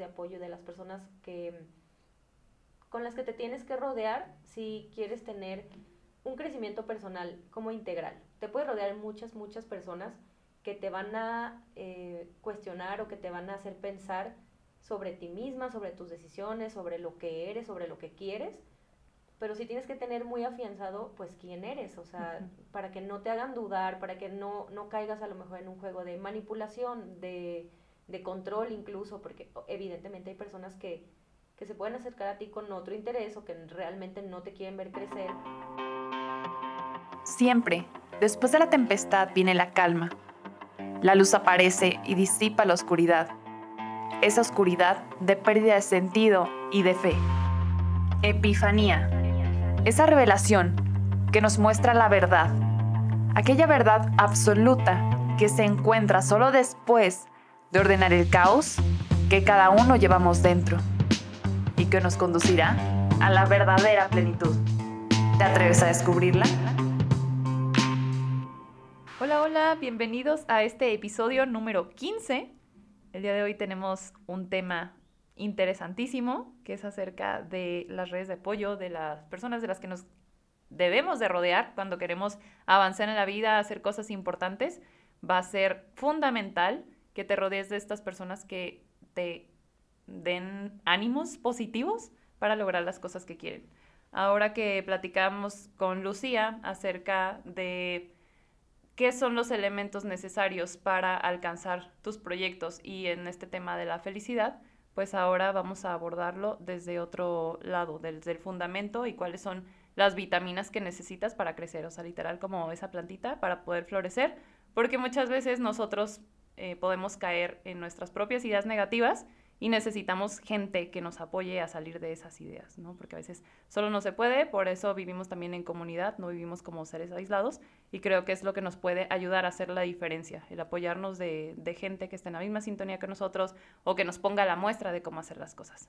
de apoyo de las personas que con las que te tienes que rodear si quieres tener un crecimiento personal como integral. Te puedes rodear muchas, muchas personas que te van a eh, cuestionar o que te van a hacer pensar sobre ti misma, sobre tus decisiones, sobre lo que eres, sobre lo que quieres, pero sí tienes que tener muy afianzado pues quién eres, o sea, para que no te hagan dudar, para que no, no caigas a lo mejor en un juego de manipulación, de, de control incluso, porque evidentemente hay personas que, que se pueden acercar a ti con otro interés o que realmente no te quieren ver crecer. Siempre, después de la tempestad viene la calma. La luz aparece y disipa la oscuridad esa oscuridad de pérdida de sentido y de fe. Epifanía, esa revelación que nos muestra la verdad, aquella verdad absoluta que se encuentra solo después de ordenar el caos que cada uno llevamos dentro y que nos conducirá a la verdadera plenitud. ¿Te atreves a descubrirla? Hola, hola, bienvenidos a este episodio número 15 el día de hoy tenemos un tema interesantísimo que es acerca de las redes de apoyo, de las personas de las que nos debemos de rodear cuando queremos avanzar en la vida, hacer cosas importantes. Va a ser fundamental que te rodees de estas personas que te den ánimos positivos para lograr las cosas que quieren. Ahora que platicamos con Lucía acerca de qué son los elementos necesarios para alcanzar tus proyectos y en este tema de la felicidad, pues ahora vamos a abordarlo desde otro lado, desde el fundamento y cuáles son las vitaminas que necesitas para crecer, o sea, literal como esa plantita para poder florecer, porque muchas veces nosotros eh, podemos caer en nuestras propias ideas negativas y necesitamos gente que nos apoye a salir de esas ideas, ¿no? Porque a veces solo no se puede, por eso vivimos también en comunidad, no vivimos como seres aislados y creo que es lo que nos puede ayudar a hacer la diferencia, el apoyarnos de, gente que esté en la misma sintonía que nosotros o que nos ponga la muestra de cómo hacer las cosas.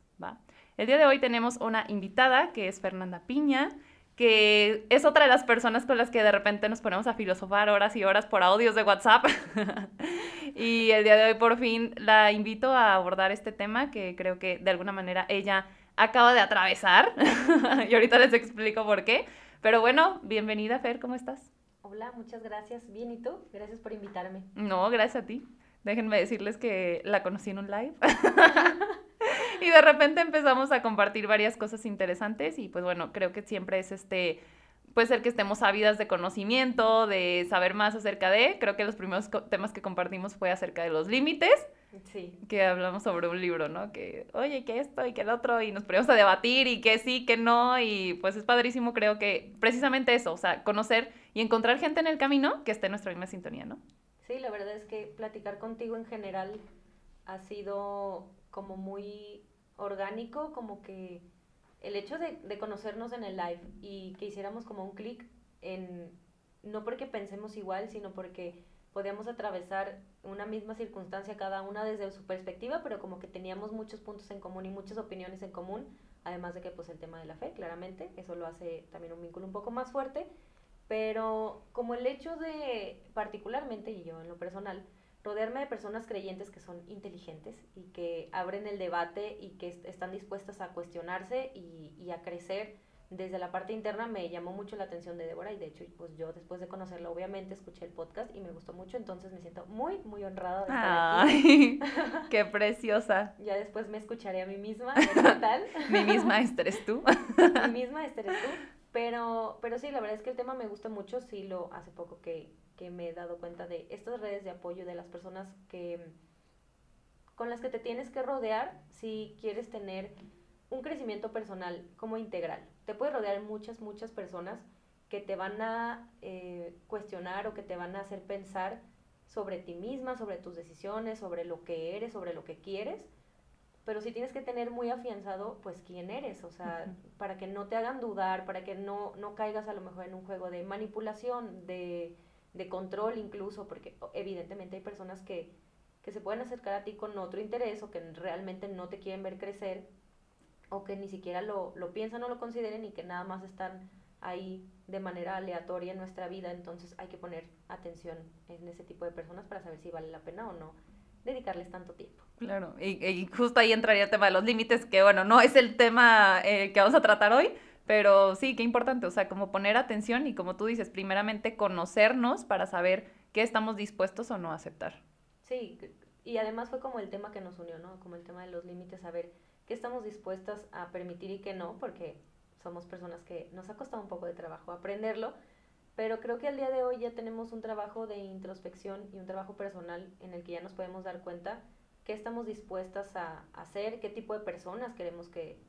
El día de hoy tenemos una invitada que es Fernanda Piña, que es otra de las personas con las que de repente nos ponemos a filosofar horas y horas por audios de WhatsApp. y el día de hoy por fin la invito a abordar este tema que creo que de alguna manera ella acaba de atravesar. y ahorita les explico por qué. Pero bueno, bienvenida Fer, ¿cómo estás? Hola, muchas gracias. Bien, ¿y tú? Gracias por invitarme. No, gracias a ti. Déjenme decirles que la conocí en un live. y de repente empezamos a compartir varias cosas interesantes y pues bueno, creo que siempre es este, puede ser que estemos ávidas de conocimiento, de saber más acerca de, creo que los primeros temas que compartimos fue acerca de los límites. Sí. Que hablamos sobre un libro, ¿no? Que, oye, que esto y que el otro, y nos ponemos a debatir y que sí, que no, y pues es padrísimo, creo que precisamente eso, o sea, conocer y encontrar gente en el camino que esté en nuestra misma sintonía, ¿no? Sí, la verdad es que platicar contigo en general ha sido como muy orgánico, como que el hecho de, conocernos en el live y que hiciéramos como un clic en, no porque pensemos igual, sino porque podíamos atravesar una misma circunstancia cada una desde su perspectiva, pero como que teníamos muchos puntos en común y muchas opiniones en común, además de que pues el tema de la fe, claramente, eso lo hace también un vínculo un poco más fuerte, pero como el hecho de, particularmente, y yo en lo personal, rodearme de personas creyentes que son inteligentes y que abren el debate y que están dispuestas a cuestionarse y, y, a crecer desde la parte interna me llamó mucho la atención de Débora y de hecho pues yo después de conocerla obviamente escuché el podcast y me gustó mucho entonces me siento muy muy honrada de estar Ay, aquí. qué preciosa ya después me escucharé a mí misma ¿qué tal? mi misma Esther eres tú mi misma Esther eres tú pero pero sí la verdad es que el tema me gusta mucho sí lo hace poco que que me he dado cuenta de estas redes de apoyo de las personas que con las que te tienes que rodear si quieres tener un crecimiento personal como integral. Te puedes rodear muchas, muchas personas que te van a eh, cuestionar o que te van a hacer pensar sobre ti misma, sobre tus decisiones, sobre lo que eres, sobre lo que quieres, pero sí tienes que tener muy afianzado pues quién eres, o sea, para que no te hagan dudar, para que no, no caigas a lo mejor en un juego de manipulación, de de control incluso, porque evidentemente hay personas que, que se pueden acercar a ti con otro interés o que realmente no te quieren ver crecer o que ni siquiera lo, lo piensan o lo consideren y que nada más están ahí de manera aleatoria en nuestra vida, entonces hay que poner atención en ese tipo de personas para saber si vale la pena o no dedicarles tanto tiempo. Claro, y, justo ahí entraría el tema de los límites, que bueno, no es el tema eh, que vamos a tratar hoy, pero sí, qué importante, o sea, como poner atención y como tú dices, primeramente conocernos para saber qué estamos dispuestos o no a aceptar. Sí, y además fue como el tema que nos unió, ¿no? Como el tema de los límites, saber qué estamos dispuestas a permitir y qué no, porque somos personas que nos ha costado un poco de trabajo aprenderlo, pero creo que al día de hoy ya tenemos un trabajo de introspección y un trabajo personal en el que ya nos podemos dar cuenta qué estamos dispuestas a hacer, qué tipo de personas queremos que,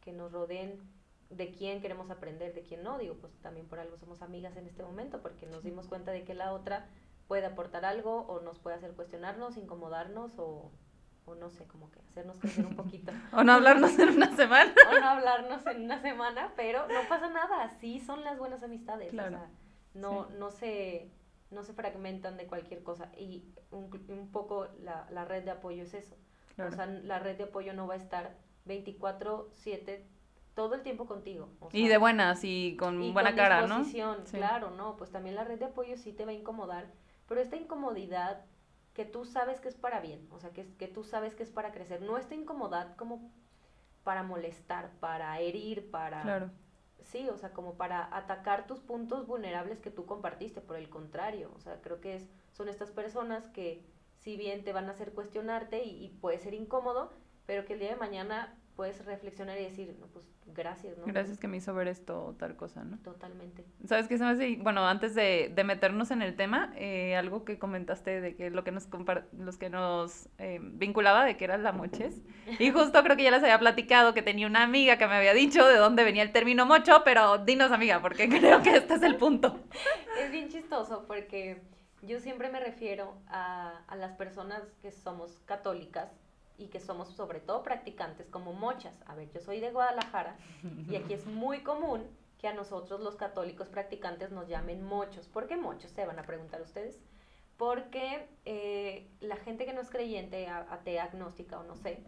que nos rodeen, de quién queremos aprender, de quién no. Digo, pues también por algo somos amigas en este momento, porque nos dimos cuenta de que la otra puede aportar algo o nos puede hacer cuestionarnos, incomodarnos o, o no sé, como que hacernos crecer un poquito. o no hablarnos en una semana. o no hablarnos en una semana, pero no pasa nada, así son las buenas amistades. O sea, no, no, se, no se fragmentan de cualquier cosa. Y un, un poco la, la, red de apoyo es eso. O sea, la red de apoyo no va a estar 24/7 todo el tiempo contigo. y de buenas y con buena cara, ¿no? Claro, no, pues también la red de apoyo sí te va a incomodar, pero esta incomodidad que tú sabes que es para bien, o sea, que, que tú sabes que es para crecer, no esta incomodidad como para molestar, para herir, para... Claro. Sí, o sea, como para atacar tus puntos vulnerables que tú compartiste, por el contrario, o sea, creo que es, son estas personas que si bien te van a hacer cuestionarte y, y puede ser incómodo, pero que el día de mañana puedes reflexionar y decir, no, pues gracias, ¿no? Gracias que me hizo ver esto o tal cosa, ¿no? Totalmente. ¿Sabes qué se me hace? Bueno, antes de, de meternos en el tema, eh, algo que comentaste de que lo que nos los que nos eh, vinculaba de que era la moches. Y justo creo que ya les había platicado que tenía una amiga que me había dicho de dónde venía el término mocho, pero dinos amiga, porque creo que este es el punto. es bien chistoso porque yo siempre me refiero a, a las personas que somos católicas y que somos sobre todo practicantes como mochas. A ver, yo soy de Guadalajara y aquí es muy común que a nosotros los católicos practicantes nos llamen mochos. ¿Por qué mochos? Se van a preguntar ustedes. Porque eh, la gente que no es creyente, atea, agnóstica o no sé,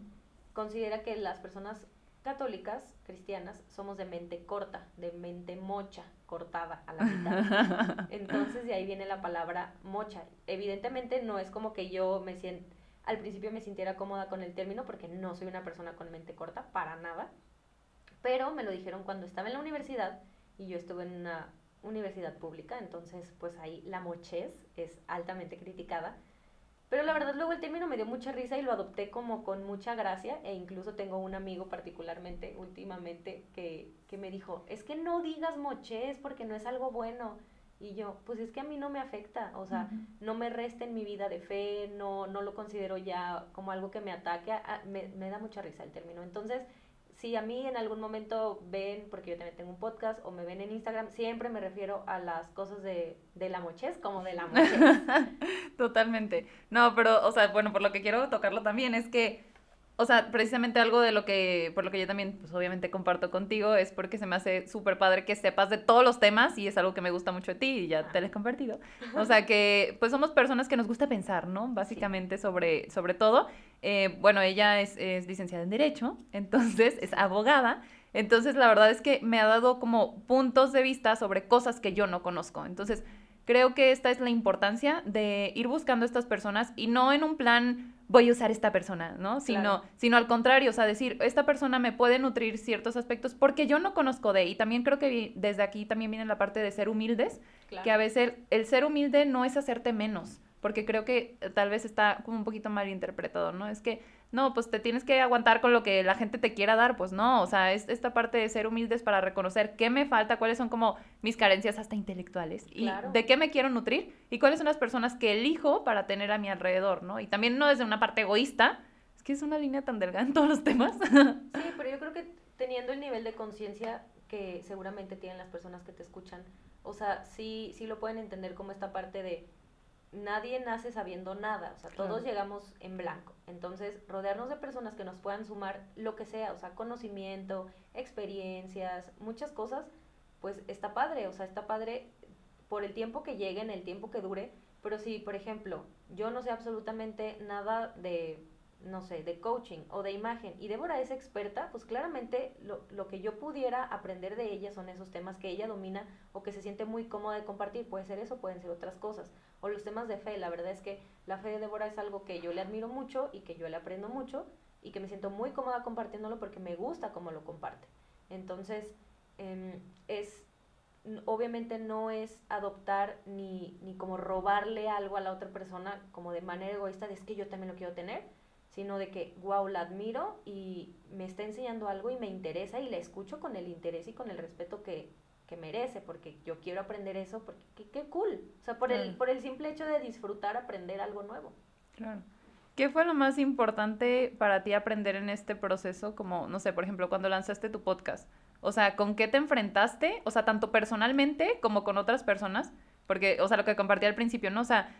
considera que las personas católicas, cristianas, somos de mente corta, de mente mocha, cortada a la mitad. Entonces de ahí viene la palabra mocha. Evidentemente no es como que yo me siento al principio me sintiera cómoda con el término porque no soy una persona con mente corta, para nada. Pero me lo dijeron cuando estaba en la universidad y yo estuve en una universidad pública, entonces pues ahí la mochez es altamente criticada. Pero la verdad luego el término me dio mucha risa y lo adopté como con mucha gracia e incluso tengo un amigo particularmente últimamente que, que me dijo, es que no digas mochez porque no es algo bueno. Y yo, pues es que a mí no me afecta, o sea, no me resta en mi vida de fe, no, no lo considero ya como algo que me ataque, me, me, da mucha risa el término. Entonces, si a mí en algún momento ven, porque yo también tengo un podcast, o me ven en Instagram, siempre me refiero a las cosas de, de la mochez como de la mochez. Totalmente. No, pero, o sea, bueno, por lo que quiero tocarlo también es que o sea, precisamente algo de lo que, por lo que yo también, pues obviamente comparto contigo, es porque se me hace súper padre que sepas de todos los temas y es algo que me gusta mucho de ti y ya te lo he compartido. O sea, que pues somos personas que nos gusta pensar, ¿no? Básicamente sobre, sobre todo. Eh, bueno, ella es, es licenciada en Derecho, entonces es abogada. Entonces, la verdad es que me ha dado como puntos de vista sobre cosas que yo no conozco. Entonces, creo que esta es la importancia de ir buscando a estas personas y no en un plan voy a usar esta persona, ¿no? Sino, sino al contrario, o sea, decir, esta persona me puede nutrir ciertos aspectos porque yo no conozco de, y también creo que desde aquí también viene la parte de ser humildes, que a veces el ser humilde no es hacerte menos, porque creo que tal vez está como un poquito mal interpretado, ¿no? Es que no, pues te tienes que aguantar con lo que la gente te quiera dar, pues no, o sea, es esta parte de ser humildes para reconocer qué me falta, cuáles son como mis carencias hasta intelectuales y de qué me quiero nutrir y cuáles son las personas que elijo para tener a mi alrededor, ¿no? Y también no desde una parte egoísta, es que es una línea tan delgada en todos los temas. Sí, pero yo creo que teniendo el nivel de conciencia que seguramente tienen las personas que te escuchan, o sea, sí, sí lo pueden entender como esta parte de nadie nace sabiendo nada, o sea, todos llegamos en blanco. Entonces, rodearnos de personas que nos puedan sumar lo que sea, o sea, conocimiento, experiencias, muchas cosas, pues está padre, o sea, está padre por el tiempo que lleguen, el tiempo que dure, pero si, por ejemplo, yo no sé absolutamente nada de, no sé, de coaching o de imagen y Débora es experta, pues claramente lo, lo, que yo pudiera aprender de ella son esos temas que ella domina o que se siente muy cómoda de compartir. Puede ser eso, pueden ser otras cosas. O los temas de fe. La verdad es que la fe de Débora es algo que yo le admiro mucho y que yo le aprendo mucho y que me siento muy cómoda compartiéndolo porque me gusta cómo lo comparte. Entonces, em, es obviamente no es adoptar ni, ni como robarle algo a la otra persona como de manera egoísta es que yo también lo quiero tener, sino de que, wow, la admiro y me está enseñando algo y me interesa y la escucho con el interés y con el respeto que, que merece, porque yo quiero aprender eso, porque qué, cool, o sea, por, el, por el simple hecho de disfrutar aprender algo nuevo. Claro. ¿Qué fue lo más importante para ti aprender en este proceso? Como, no sé, por ejemplo, cuando lanzaste tu podcast. O sea, ¿con qué te enfrentaste? O sea, tanto personalmente como con otras personas. Porque, o sea, lo que compartí al principio, ¿no? O sea,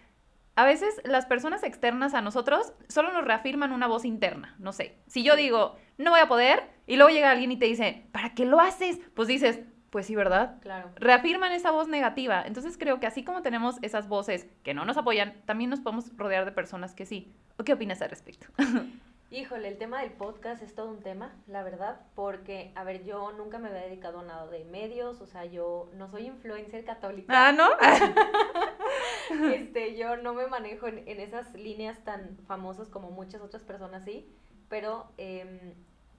a veces las personas externas a nosotros solo nos reafirman una voz interna. No sé. Si yo digo, no voy a poder, y luego llega alguien y te dice, ¿para qué lo haces? Pues dices, pues sí, ¿verdad? Claro. Reafirman esa voz negativa. Entonces creo que así como tenemos esas voces que no nos apoyan, también nos podemos rodear de personas que sí. ¿O qué opinas al respecto? Híjole, el tema del podcast es todo un tema, la verdad, porque, a ver, yo nunca me había dedicado a nada de medios, o sea, yo no soy influencer católica. Ah, ¿no? este, yo no me manejo en, esas líneas tan famosas como muchas otras personas sí, pero em,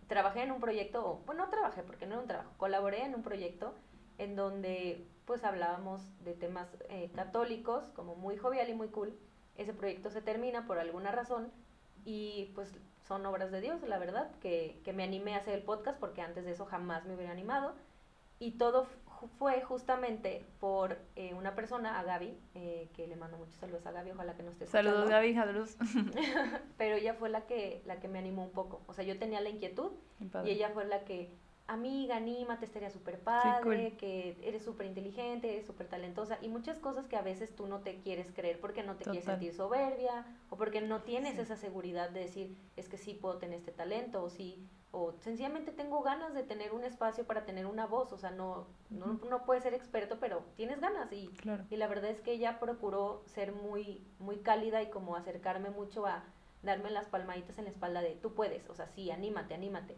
trabajé en un proyecto, bueno, no trabajé porque no era un trabajo, colaboré en un proyecto en donde pues hablábamos de temas eh, católicos, como muy jovial y muy cool. Ese proyecto se termina por alguna razón y pues son obras de Dios, la verdad, que, que me animé a hacer el podcast porque antes de eso jamás me hubiera animado. Y todo fue justamente por eh, una persona, a Gaby, eh, que le mando muchos saludos a Gaby, ojalá que no esté escuchando. Saludos Gaby, saludos. Pero ella fue la que, la que me animó un poco. O sea, yo tenía la inquietud y ella fue la que amiga, anímate, estaría súper padre, que eres súper inteligente, eres súper talentosa y muchas cosas que a veces tú no te quieres creer porque no te quieres sentir soberbia o porque no tienes esa seguridad de decir, es que sí puedo tener este talento o sí, o sencillamente tengo ganas de tener un espacio para tener una voz, o sea, no, no, no puedes ser experto, pero tienes ganas y, y la verdad es que ella procuró ser muy, muy cálida y como acercarme mucho a darme las palmaditas en la espalda de tú puedes, o sea, sí, anímate, anímate.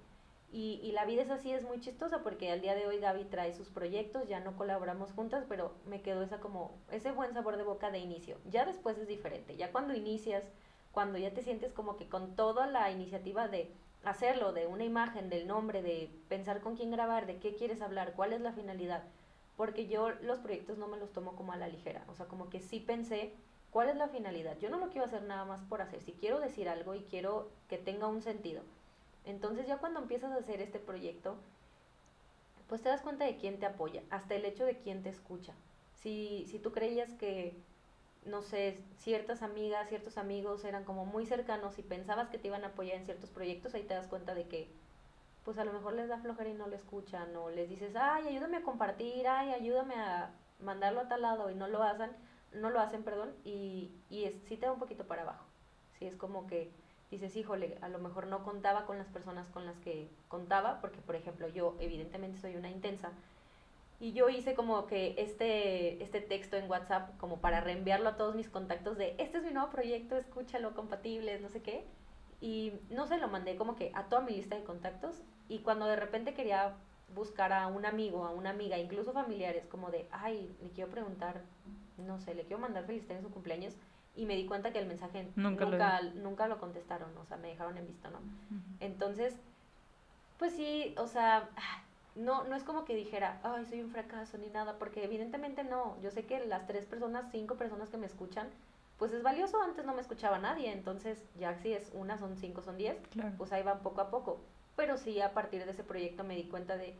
Y, y, la vida es así, es muy chistosa porque al día de hoy Gaby trae sus proyectos, ya no colaboramos juntas, pero me quedó esa como, ese buen sabor de boca de inicio. Ya después es diferente, ya cuando inicias, cuando ya te sientes como que con toda la iniciativa de hacerlo, de una imagen, del nombre, de pensar con quién grabar, de qué quieres hablar, cuál es la finalidad, porque yo los proyectos no me los tomo como a la ligera, o sea, como que sí pensé cuál es la finalidad. Yo no lo quiero hacer nada más por hacer, si quiero decir algo y quiero que tenga un sentido entonces ya cuando empiezas a hacer este proyecto, pues te das cuenta de quién te apoya, hasta el hecho de quién te escucha. Si, si tú creías que, no sé, ciertas amigas, ciertos amigos eran como muy cercanos y pensabas que te iban a apoyar en ciertos proyectos, ahí te das cuenta de que, pues a lo mejor les da flojera y no le escuchan, o les dices, ay, ayúdame a compartir, ay, ayúdame a mandarlo a tal lado y no lo hacen, no lo hacen, perdón, y, y es, sí te da un poquito para abajo. Sí, es como que dices, híjole, a lo mejor no contaba con las personas con las que contaba, porque por ejemplo yo evidentemente soy una intensa, y yo hice como que este, este texto en WhatsApp como para reenviarlo a todos mis contactos de, este es mi nuevo proyecto, escúchalo, compatibles, no sé qué, y no sé, lo mandé como que a toda mi lista de contactos, y cuando de repente quería buscar a un amigo, a una amiga, incluso familiares, como de, ay, le quiero preguntar, no sé, le quiero mandar felicidades en su cumpleaños, y me di cuenta que el mensaje nunca, nunca, lo... contestaron, o sea, me dejaron en visto, ¿no? Entonces, pues sí, o sea, no, no es como que dijera, ay, soy un fracaso ni nada, porque evidentemente no, yo sé que las tres personas, cinco personas que me escuchan, pues es valioso, antes no me escuchaba nadie, entonces ya si es una, son cinco, son diez, pues ahí van poco a poco, pero sí a partir de ese proyecto me di cuenta de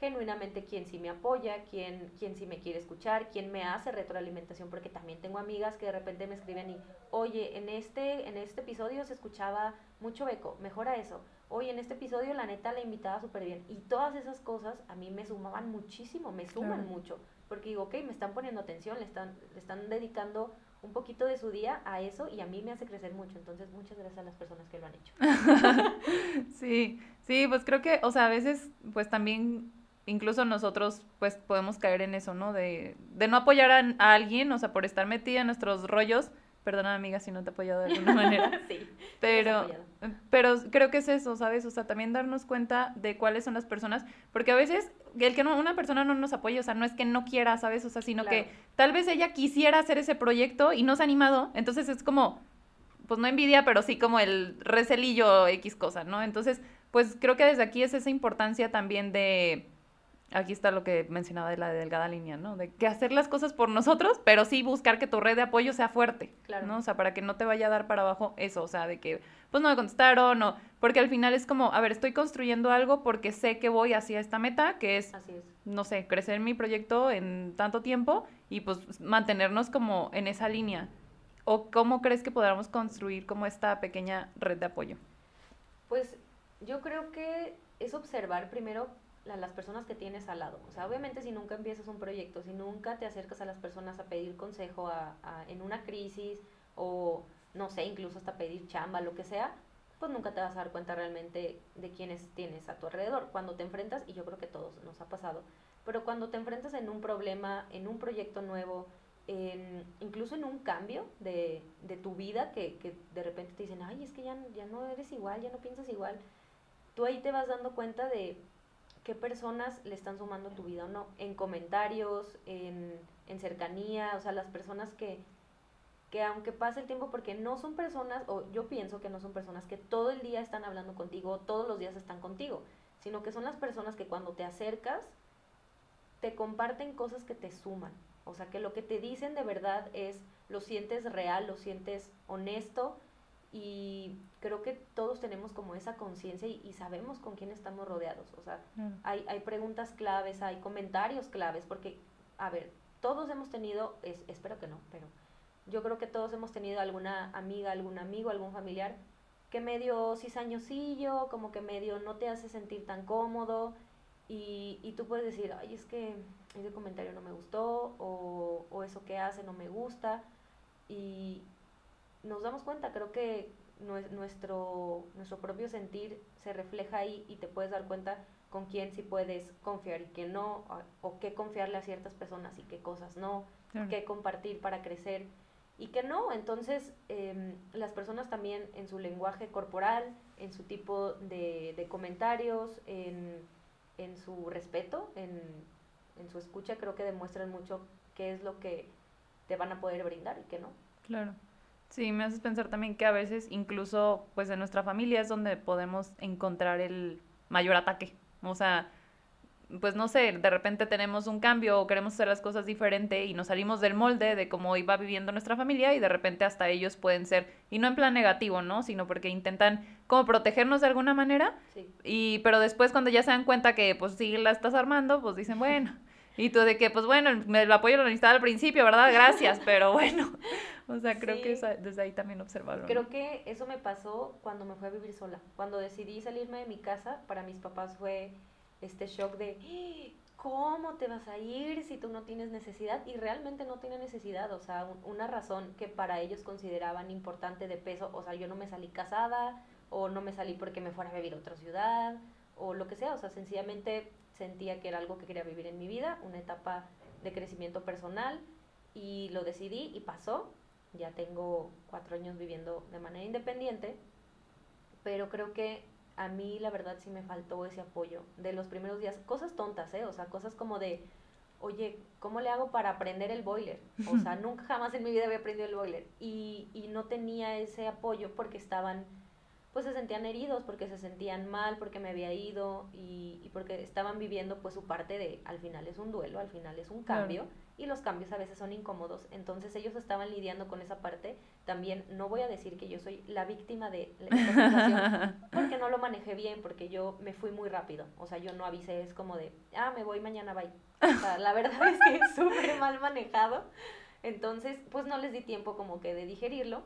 genuinamente quién sí me apoya, quién, quién sí me quiere escuchar, quién me hace retroalimentación, porque también tengo amigas que de repente me escriben y, oye, en este, en este episodio se escuchaba mucho eco, mejora eso. Oye, en este episodio la neta la invitaba súper bien. Y todas esas cosas a mí me sumaban muchísimo, me suman mucho. Porque digo, ok, me están poniendo atención, le están, le están dedicando un poquito de su día a eso y a mí me hace crecer mucho. Entonces, muchas gracias a las personas que lo han hecho. sí, sí, pues creo que, o sea, a veces, pues también incluso nosotros pues podemos caer en eso, ¿no? De, de no apoyar a, alguien, o sea, por estar metida en nuestros rollos, Perdona, amiga, si no te he apoyado de alguna manera. sí. Pero, pero creo que es eso, ¿sabes? O sea, también darnos cuenta de cuáles son las personas, porque a veces el que no, una persona no nos apoye, o sea, no es que no quiera, ¿sabes? O sea, sino que tal vez ella quisiera hacer ese proyecto y no se ha animado, entonces es como, pues no envidia, pero sí como el recelillo X cosa, ¿no? Entonces, pues creo que desde aquí es esa importancia también de aquí está lo que mencionaba de la delgada línea, ¿no? De que hacer las cosas por nosotros, pero sí buscar que tu red de apoyo sea fuerte, claro. ¿no? O sea, para que no te vaya a dar para abajo eso, o sea, de que, pues no me contestaron, o, porque al final es como, a ver, estoy construyendo algo porque sé que voy hacia esta meta, que es, no sé, crecer mi proyecto en tanto tiempo y pues mantenernos como en esa línea. ¿O cómo crees que podamos construir como esta pequeña red de apoyo? Pues yo creo que es observar primero a las personas que tienes al lado. O sea, obviamente si nunca empiezas un proyecto, si nunca te acercas a las personas a pedir consejo a, en una crisis o, no sé, incluso hasta pedir chamba, lo que sea, pues nunca te vas a dar cuenta realmente de quiénes tienes a tu alrededor. Cuando te enfrentas, y yo creo que a todos nos ha pasado, pero cuando te enfrentas en un problema, en un proyecto nuevo, en, incluso en un cambio de, de tu vida, que, que, de repente te dicen, ay, es que ya, ya no eres igual, ya no piensas igual, tú ahí te vas dando cuenta de qué personas le están sumando tu vida o no, en comentarios, en, en cercanía, o sea, las personas que, que aunque pase el tiempo, porque no son personas, o yo pienso que no son personas que todo el día están hablando contigo, todos los días están contigo, sino que son las personas que cuando te acercas, te comparten cosas que te suman. O sea, que lo que te dicen de verdad es, lo sientes real, lo sientes honesto, y creo que todos tenemos como esa conciencia y, sabemos con quién estamos rodeados. O sea, hay, hay preguntas claves, hay comentarios claves, porque, a ver, todos hemos tenido, es, espero que no, pero yo creo que todos hemos tenido alguna amiga, algún amigo, algún familiar que medio cizañosillo, como que medio no te hace sentir tan cómodo y, y tú puedes decir, ay, es que ese comentario no me gustó o, o eso que hace no me gusta y, nos damos cuenta, creo que nuestro, nuestro propio sentir se refleja ahí y te puedes dar cuenta con quién sí puedes confiar y quién no, o, qué confiarle a ciertas personas y qué cosas no, qué compartir para crecer y qué no. Entonces, em, las personas también en su lenguaje corporal, en su tipo de, de comentarios, en, en, su respeto, en, en su escucha, creo que demuestran mucho qué es lo que te van a poder brindar y qué no. Claro. Sí, me haces pensar también que a veces incluso pues en nuestra familia es donde podemos encontrar el mayor ataque. O sea, pues no sé, de repente tenemos un cambio o queremos hacer las cosas diferente y nos salimos del molde de cómo iba viviendo nuestra familia y de repente hasta ellos pueden ser, y no en plan negativo, ¿no? Sino porque intentan como protegernos de alguna manera. Sí. Y, pero después cuando ya se dan cuenta que pues sí la estás armando, pues dicen, bueno. Y tú de que, pues bueno, me lo apoyo lo necesitaba al principio, ¿verdad? Gracias, pero bueno. O sea, creo que desde ahí también observaron. Creo que eso me pasó cuando me fui a vivir sola. Cuando decidí salirme de mi casa, para mis papás fue este shock de, ¿cómo te vas a ir si tú no tienes necesidad? Y realmente no tiene necesidad, o sea, una razón que para ellos consideraban importante de peso, o sea, yo no me salí casada, o no me salí porque me fuera a vivir a otra ciudad, o lo que sea, o sea, sencillamente sentía que era algo que quería vivir en mi vida, una etapa de crecimiento personal, y lo decidí y pasó, ya tengo cuatro años viviendo de manera independiente, pero creo que a mí la verdad sí me faltó ese apoyo de los primeros días. Cosas tontas, ¿eh? O sea, cosas como de, oye, ¿cómo le hago para aprender el boiler? O sea, nunca jamás en mi vida había aprendido el boiler. Y, y no tenía ese apoyo porque estaban, pues se sentían heridos, porque se sentían mal, porque me había ido y, y porque estaban viviendo pues su parte de, al final es un duelo, al final es un cambio y los cambios a veces son incómodos. Entonces ellos estaban lidiando con esa parte. También no voy a decir que yo soy la víctima de la situación porque no lo manejé bien, porque yo me fui muy rápido. O sea, yo no avisé, es como de, ah, me voy mañana, bye. O sea, la verdad es que es súper mal manejado. Entonces, pues no les di tiempo como que de digerirlo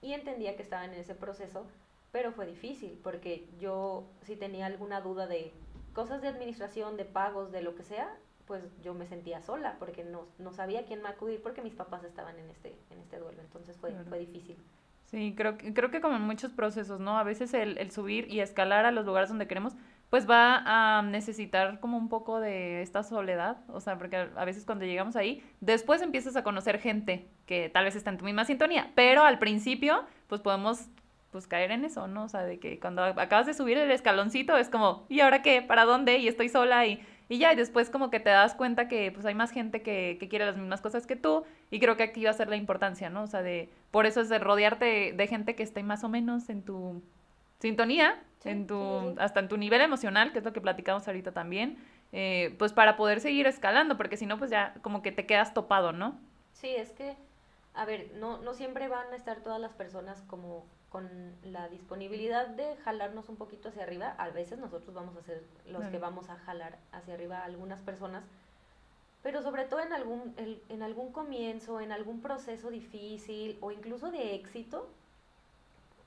y entendía que estaban en ese proceso, pero fue difícil porque yo si tenía alguna duda de cosas de administración, de pagos, de lo que sea, pues yo me sentía sola porque no, no sabía quién me acudir porque mis papás estaban en este, en este duelo, entonces fue, fue difícil. Sí, creo, creo que como en muchos procesos, ¿no? A veces el, el subir y escalar a los lugares donde queremos, pues va a necesitar como un poco de esta soledad, o sea, porque a veces cuando llegamos ahí, después empiezas a conocer gente que tal vez está en tu misma sintonía, pero al principio, pues podemos pues caer en eso, ¿no? O sea, de que cuando acabas de subir el escaloncito es como, ¿y ahora qué? ¿Para dónde? Y estoy sola y, y ya, y después como que te das cuenta que pues hay más gente que, que, quiere las mismas cosas que tú y creo que aquí va a ser la importancia, ¿no? O sea, de, por eso es de rodearte de, gente que esté más o menos en tu sintonía, en tu, hasta en tu nivel emocional, que es lo que platicamos ahorita también, eh, pues para poder seguir escalando, porque si no, pues ya como que te quedas topado, ¿no? Sí, es que, a ver, no, no siempre van a estar todas las personas como con la disponibilidad de jalarnos un poquito hacia arriba, a veces nosotros vamos a ser los que vamos a jalar hacia arriba a algunas personas, pero sobre todo en algún, en algún comienzo, en algún proceso difícil o incluso de éxito,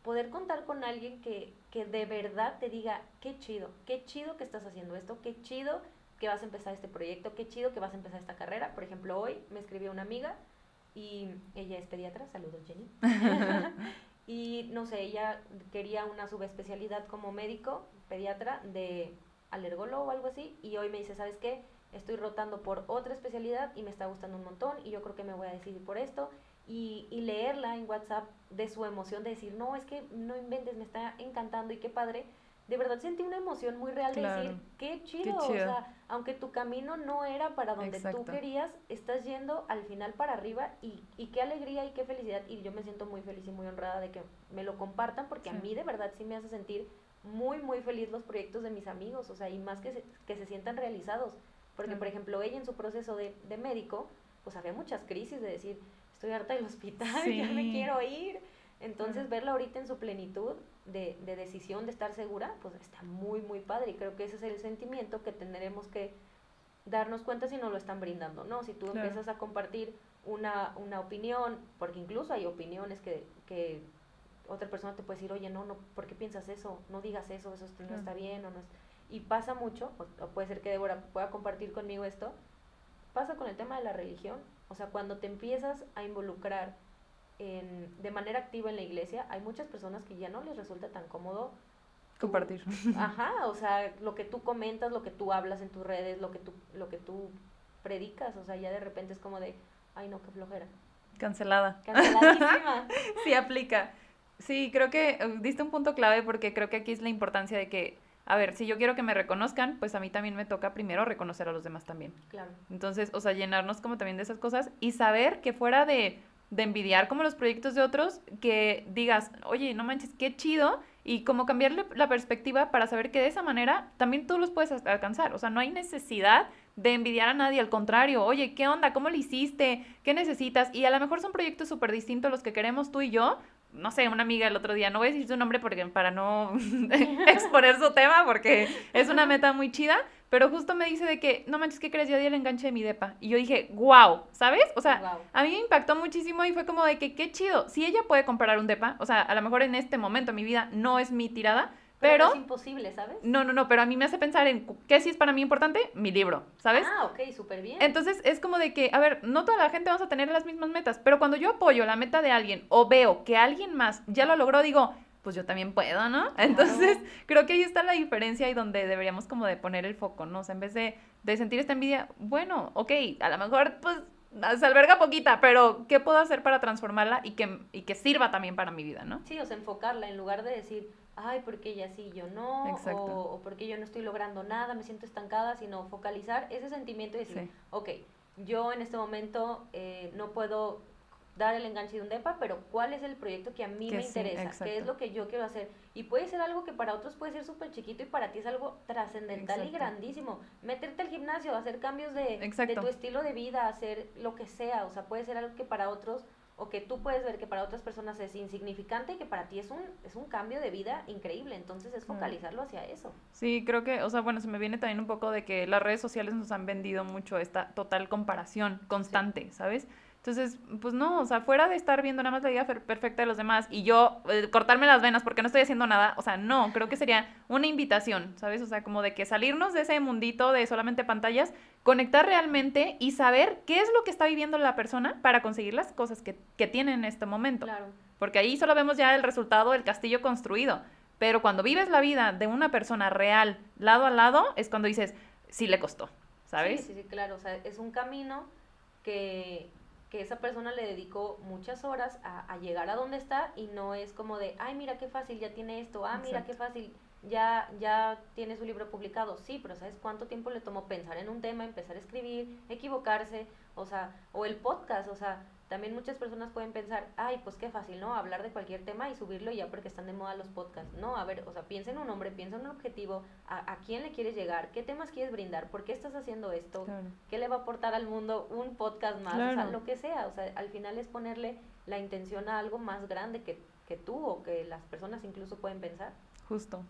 poder contar con alguien que, que de verdad te diga, qué chido, qué chido que estás haciendo esto, qué chido que vas a empezar este proyecto, qué chido que vas a empezar esta carrera. Por ejemplo, hoy me escribió una amiga y ella es pediatra, saludos Jenny. y no sé, ella quería una subespecialidad como médico, pediatra, de alergólogo o algo así, y hoy me dice, ¿sabes qué? Estoy rotando por otra especialidad y me está gustando un montón y yo creo que me voy a decidir por esto. Y, y leerla en WhatsApp de su emoción, de decir, no, es que no inventes, me está encantando y qué padre. De verdad sentí una emoción muy real de decir, qué chido, o sea, aunque tu camino no era para donde tú querías, estás yendo al final para arriba y, y qué alegría y qué felicidad. Y yo me siento muy feliz y muy honrada de que me lo compartan porque a mí de verdad sí me hace sentir muy, muy feliz los proyectos de mis amigos, o sea, y más que se, que se sientan realizados. Porque, por ejemplo, ella en su proceso de, de médico, pues había muchas crisis de decir, estoy harta del hospital, ya me quiero ir. Entonces, verla ahorita en su plenitud de, de, decisión, de estar segura, pues está muy, muy padre. Y creo que ese es el sentimiento que tendremos que darnos cuenta si nos lo están brindando, ¿no? Si tú empiezas a compartir una, una opinión, porque incluso hay opiniones que, que otra persona te puede decir, oye, no, no, ¿por qué piensas eso? No digas eso, eso no está bien o no es... Y pasa mucho, o puede ser que Débora pueda compartir conmigo esto, pasa con el tema de la religión. O sea, cuando te empiezas a involucrar en, de manera activa en la iglesia, hay muchas personas que ya no les resulta tan cómodo compartir. Ajá, o sea, lo que tú comentas, lo que tú hablas en tus redes, lo que tú, lo que tú predicas, o sea, ya de repente es como de, ay no, qué flojera. Cancelada. Canceladísima. sí, aplica. Sí, creo que eh, diste un punto clave porque creo que aquí es la importancia de que, a ver, si yo quiero que me reconozcan, pues a mí también me toca primero reconocer a los demás también. Claro. Entonces, o sea, llenarnos como también de esas cosas y saber que fuera de de envidiar como los proyectos de otros, que digas, oye, no manches, qué chido, y como cambiarle la perspectiva para saber que de esa manera también tú los puedes alcanzar. O sea, no hay necesidad de envidiar a nadie, al contrario, oye, ¿qué onda? ¿Cómo lo hiciste? ¿Qué necesitas? Y a lo mejor son proyectos súper distintos los que queremos tú y yo. No sé, una amiga el otro día, no voy a decir su nombre porque, para no exponer su tema, porque es una meta muy chida, pero justo me dice de que, no manches, ¿qué crees? Ya di el enganche de mi depa. Y yo dije, wow, ¿sabes? O sea, a mí me impactó muchísimo y fue como de que, qué chido. Si ella puede comprar un depa, o sea, a lo mejor en este momento de mi vida no es mi tirada, pero, es imposible, ¿sabes? No, no, no, pero a mí me hace pensar en qué sí es para mí importante, mi libro, ¿sabes? Ah, ok, súper bien. Entonces es como de que, a ver, no toda la gente vamos a tener las mismas metas, pero cuando yo apoyo la meta de alguien o veo que alguien más ya lo logró, digo, pues yo también puedo, ¿no? Entonces, creo que ahí está la diferencia y donde deberíamos como de poner el foco, ¿no? O sea, en vez de, de sentir esta envidia, bueno, ok, a lo mejor pues se alberga poquita, pero ¿qué puedo hacer para transformarla y que, y que sirva también para mi vida, ¿no? Sí, o sea, enfocarla en lugar de decir, ay, porque ella sí, yo no, o, o, porque yo no estoy logrando nada, me siento estancada, sino focalizar ese sentimiento y decir, ok, yo en este momento eh, no puedo dar el enganche de un DEPA, pero cuál es el proyecto que a mí me interesa, qué es lo que yo quiero hacer. Y puede ser algo que para otros puede ser súper chiquito y para ti es algo trascendental y grandísimo. Meterte al gimnasio, hacer cambios de, de, tu estilo de vida, hacer lo que sea, o sea, puede ser algo que para otros o que tú puedes ver que para otras personas es insignificante y que para ti es un, es un cambio de vida increíble. Entonces es focalizarlo hacia eso. Sí, creo que, o sea, bueno, se me viene también un poco de que las redes sociales nos han vendido mucho esta total comparación constante, ¿sabes? Entonces, pues no, o sea, fuera de estar viendo nada más la vida perfecta de los demás y yo eh, cortarme las venas porque no estoy haciendo nada, o sea, no, creo que sería una invitación, ¿sabes? O sea, como de que salirnos de ese mundito de solamente pantallas, conectar realmente y saber qué es lo que está viviendo la persona para conseguir las cosas que, que tiene en este momento. Claro. Porque ahí solo vemos ya el resultado del castillo construido Pero cuando vives la vida de una persona real, lado a lado, es cuando dices, sí le costó, ¿sabes? Sí, sí, sí, claro. O sea, es un camino que, que esa persona le dedicó muchas horas a, a, llegar a donde está y no es como de, ay, mira qué fácil, ya tiene esto, ah, mira qué fácil, ya, ya tiene su libro publicado. Sí, pero ¿sabes cuánto tiempo le tomó pensar en un tema, empezar a escribir, equivocarse? O sea, o el podcast, o sea, también muchas personas pueden pensar, ay, pues qué fácil, ¿no? Hablar de cualquier tema y subirlo ya porque están de moda los podcasts. No, a ver, o sea, piensa en un nombre, piensa en un objetivo, a, a quién le quieres llegar, qué temas quieres brindar, por qué estás haciendo esto, claro. qué le va a aportar al mundo un podcast más, claro. o sea, lo que sea. O sea, al final es ponerle la intención a algo más grande que, que tú o que las personas incluso pueden pensar. Justo.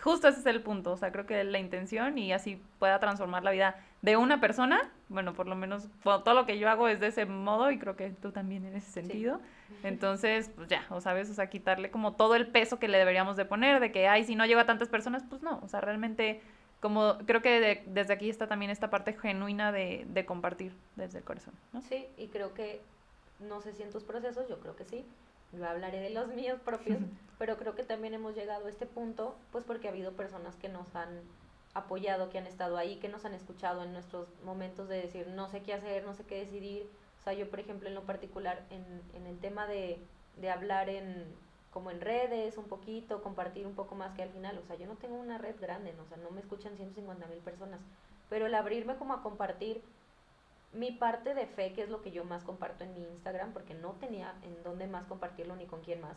Justo ese es el punto, o sea, creo que la intención y así pueda transformar la vida de una persona, bueno, por lo menos bueno, todo lo que yo hago es de ese modo y creo que tú también en ese sentido. Sí. Entonces, pues ya, o sabes, o sea, quitarle como todo el peso que le deberíamos de poner, de que, ay, si no llego a tantas personas, pues no, o sea, realmente, como creo que de, desde aquí está también esta parte genuina de, de compartir desde el corazón, ¿no? Sí, y creo que, no sé si en tus procesos, yo creo que sí, yo hablaré de los míos propios, pero creo que también hemos llegado a este punto, pues porque ha habido personas que nos han apoyado, que han estado ahí, que nos han escuchado en nuestros momentos de decir, no sé qué hacer, no sé qué decidir. O sea, yo, por ejemplo, en lo particular, en, en el tema de, de hablar en como en redes un poquito, compartir un poco más que al final, o sea, yo no tengo una red grande, ¿no? o sea, no me escuchan 150 mil personas, pero el abrirme como a compartir mi parte de fe, que es lo que yo más comparto en mi Instagram, porque no tenía en dónde más compartirlo ni con quién más.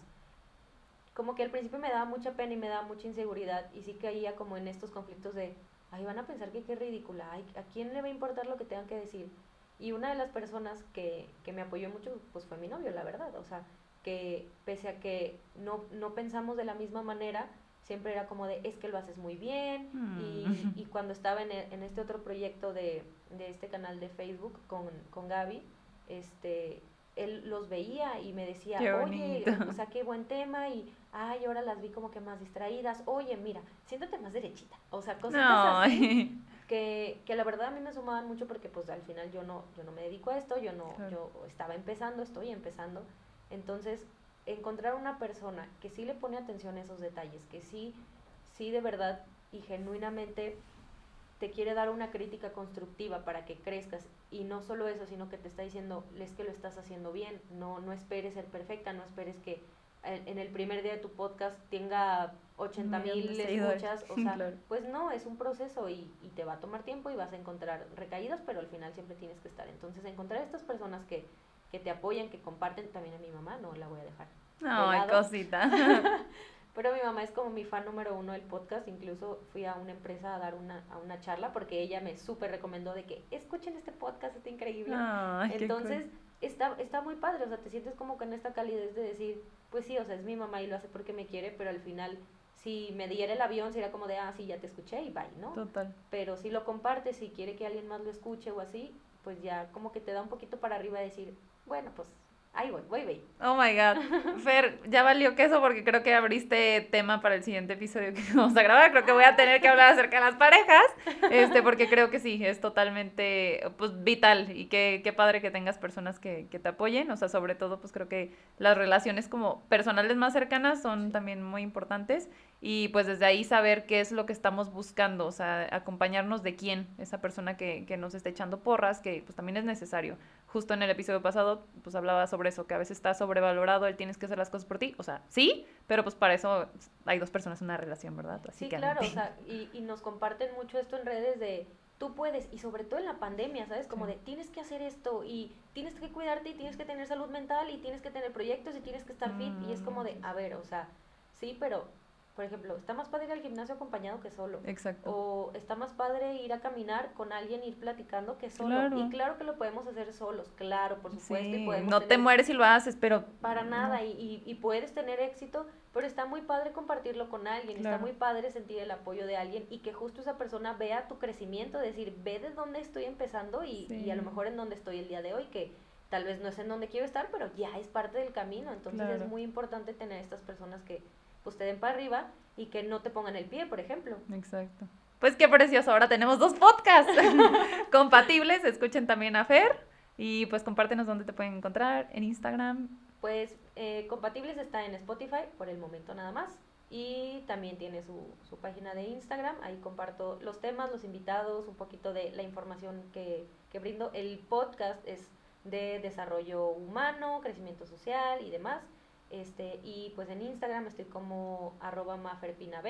Como que al principio me daba mucha pena y me daba mucha inseguridad y sí caía como en estos conflictos de, ay, van a pensar que qué ridícula, ay, ¿a quién le va a importar lo que tengan que decir? Y una de las personas que, que me apoyó mucho, pues fue mi novio, la verdad, o sea, que pese a que no, no pensamos de la misma manera, siempre era como de, es que lo haces muy bien. Mm. Y, y, cuando estaba en, en, este otro proyecto de, de este canal de Facebook con, con Gaby, este, él los veía y me decía, oye, o sea, qué buen tema y, ay, ahora las vi como que más distraídas, oye, mira, siéntate más derechita, o sea, cosas no. así que, que la verdad a mí me sumaban mucho porque pues al final yo no, yo no me dedico a esto, yo no, claro. yo estaba empezando, estoy empezando, entonces encontrar una persona que sí le pone atención a esos detalles, que sí, sí de verdad y genuinamente te quiere dar una crítica constructiva para que crezcas y no solo eso, sino que te está diciendo, es que lo estás haciendo bien, no, no esperes ser perfecta, no esperes que en el primer día de tu podcast tenga 80 mil escuchas, o sea, claro. pues no, es un proceso y, y, te va a tomar tiempo y vas a encontrar recaídas, pero al final siempre tienes que estar. Entonces, encontrar estas personas que, que te apoyan, que comparten también a mi mamá, no la voy a dejar. No, cosita. Pero mi mamá es como mi fan número uno del podcast. Incluso fui a una empresa a dar una, a una charla porque ella me súper recomendó de que escuchen este podcast, está increíble. Ay, Entonces, cool. está, está muy padre. O sea, te sientes como con esta calidez de decir, pues sí, o sea, es mi mamá y lo hace porque me quiere, pero al final, si me diera el avión, sería como de, ah, sí, ya te escuché y bye, ¿no? Total. Pero si lo compartes, si quiere que alguien más lo escuche o así, pues ya como que te da un poquito para arriba decir, bueno, pues Ahí voy, voy, voy. Oh my God. Fer, ya valió queso porque creo que abriste tema para el siguiente episodio que vamos a grabar. Creo que voy a tener que hablar acerca de las parejas. Este, porque creo que sí, es totalmente pues, vital. Y qué, qué padre que tengas personas que, que, te apoyen. O sea, sobre todo, pues creo que las relaciones como personales más cercanas son también muy importantes. Y pues desde ahí saber qué es lo que estamos buscando. O sea, acompañarnos de quién, esa persona que, que nos está echando porras, que pues también es necesario justo en el episodio pasado, pues hablaba sobre eso, que a veces está sobrevalorado el tienes que hacer las cosas por ti. O sea, sí, pero pues para eso hay dos personas en una relación, ¿verdad? Así sí, que claro, o sea, y, y nos comparten mucho esto en redes de tú puedes, y sobre todo en la pandemia, ¿sabes? Como sí. de tienes que hacer esto y tienes que cuidarte y tienes que tener salud mental y tienes que tener proyectos y tienes que estar fit. Mm. Y es como de, a ver, o sea, sí, pero por ejemplo, está más padre ir al gimnasio acompañado que solo. Exacto. O está más padre ir a caminar con alguien, ir platicando que solo. Claro. Y claro que lo podemos hacer solos, claro, por supuesto. Sí. Y podemos no tener... te mueres si lo haces, pero... Para nada, no. y, y, y, puedes tener éxito, pero está muy padre compartirlo con alguien, claro. está muy padre sentir el apoyo de alguien y que justo esa persona vea tu crecimiento, decir, ve de dónde estoy empezando y, sí. y a lo mejor en dónde estoy el día de hoy, que tal vez no es en donde quiero estar, pero ya es parte del camino. Entonces claro. es muy importante tener estas personas que pues te den para arriba y que no te pongan el pie, por ejemplo. Exacto. Pues qué precioso, ahora tenemos dos podcasts compatibles, escuchen también a Fer y pues compártenos dónde te pueden encontrar, en Instagram. Pues eh, compatibles está en Spotify por el momento nada más y también tiene su, su página de Instagram. Ahí comparto los temas, los invitados, un poquito de la información que, que brindo. El podcast es de desarrollo humano, crecimiento social y demás. Este, y pues en Instagram estoy como arroba maferpinab.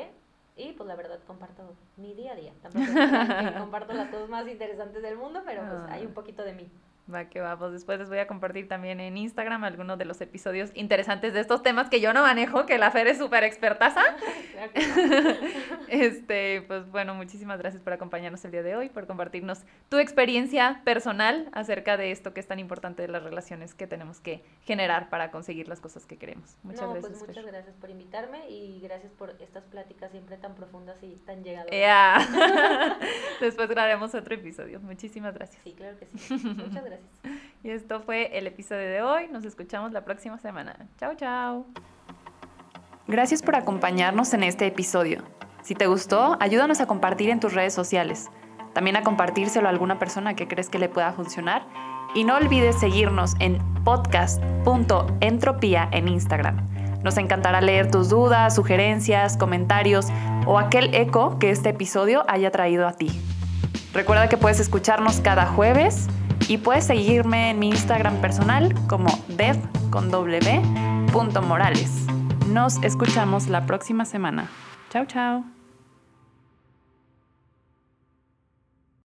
Y pues la verdad comparto mi día a día. Tampoco que comparto las cosas más interesantes del mundo, pero pues hay un poquito de mí. Va que va, pues después les voy a compartir también en Instagram algunos de los episodios interesantes de estos temas que yo no manejo, que la Fer es súper expertaza. este, pues bueno, muchísimas gracias por acompañarnos el día de hoy, por compartirnos tu experiencia personal acerca de esto que es tan importante de las relaciones que tenemos que generar para conseguir las cosas que queremos. Muchas no, gracias. Pues muchas gracias por invitarme y gracias por estas pláticas siempre tan profundas y tan llegadoras. Yeah. después grabaremos otro episodio. Muchísimas gracias. Sí, claro que sí. Muchas gracias. Y esto fue el episodio de hoy. Nos escuchamos la próxima semana. Chao, chao. Gracias por acompañarnos en este episodio. Si te gustó, ayúdanos a compartir en tus redes sociales. También a compartírselo a alguna persona que crees que le pueda funcionar. Y no olvides seguirnos en podcast.entropía en Instagram. Nos encantará leer tus dudas, sugerencias, comentarios o aquel eco que este episodio haya traído a ti. Recuerda que puedes escucharnos cada jueves y puedes seguirme en mi Instagram personal como dev con Nos escuchamos la próxima semana. Chao, chao.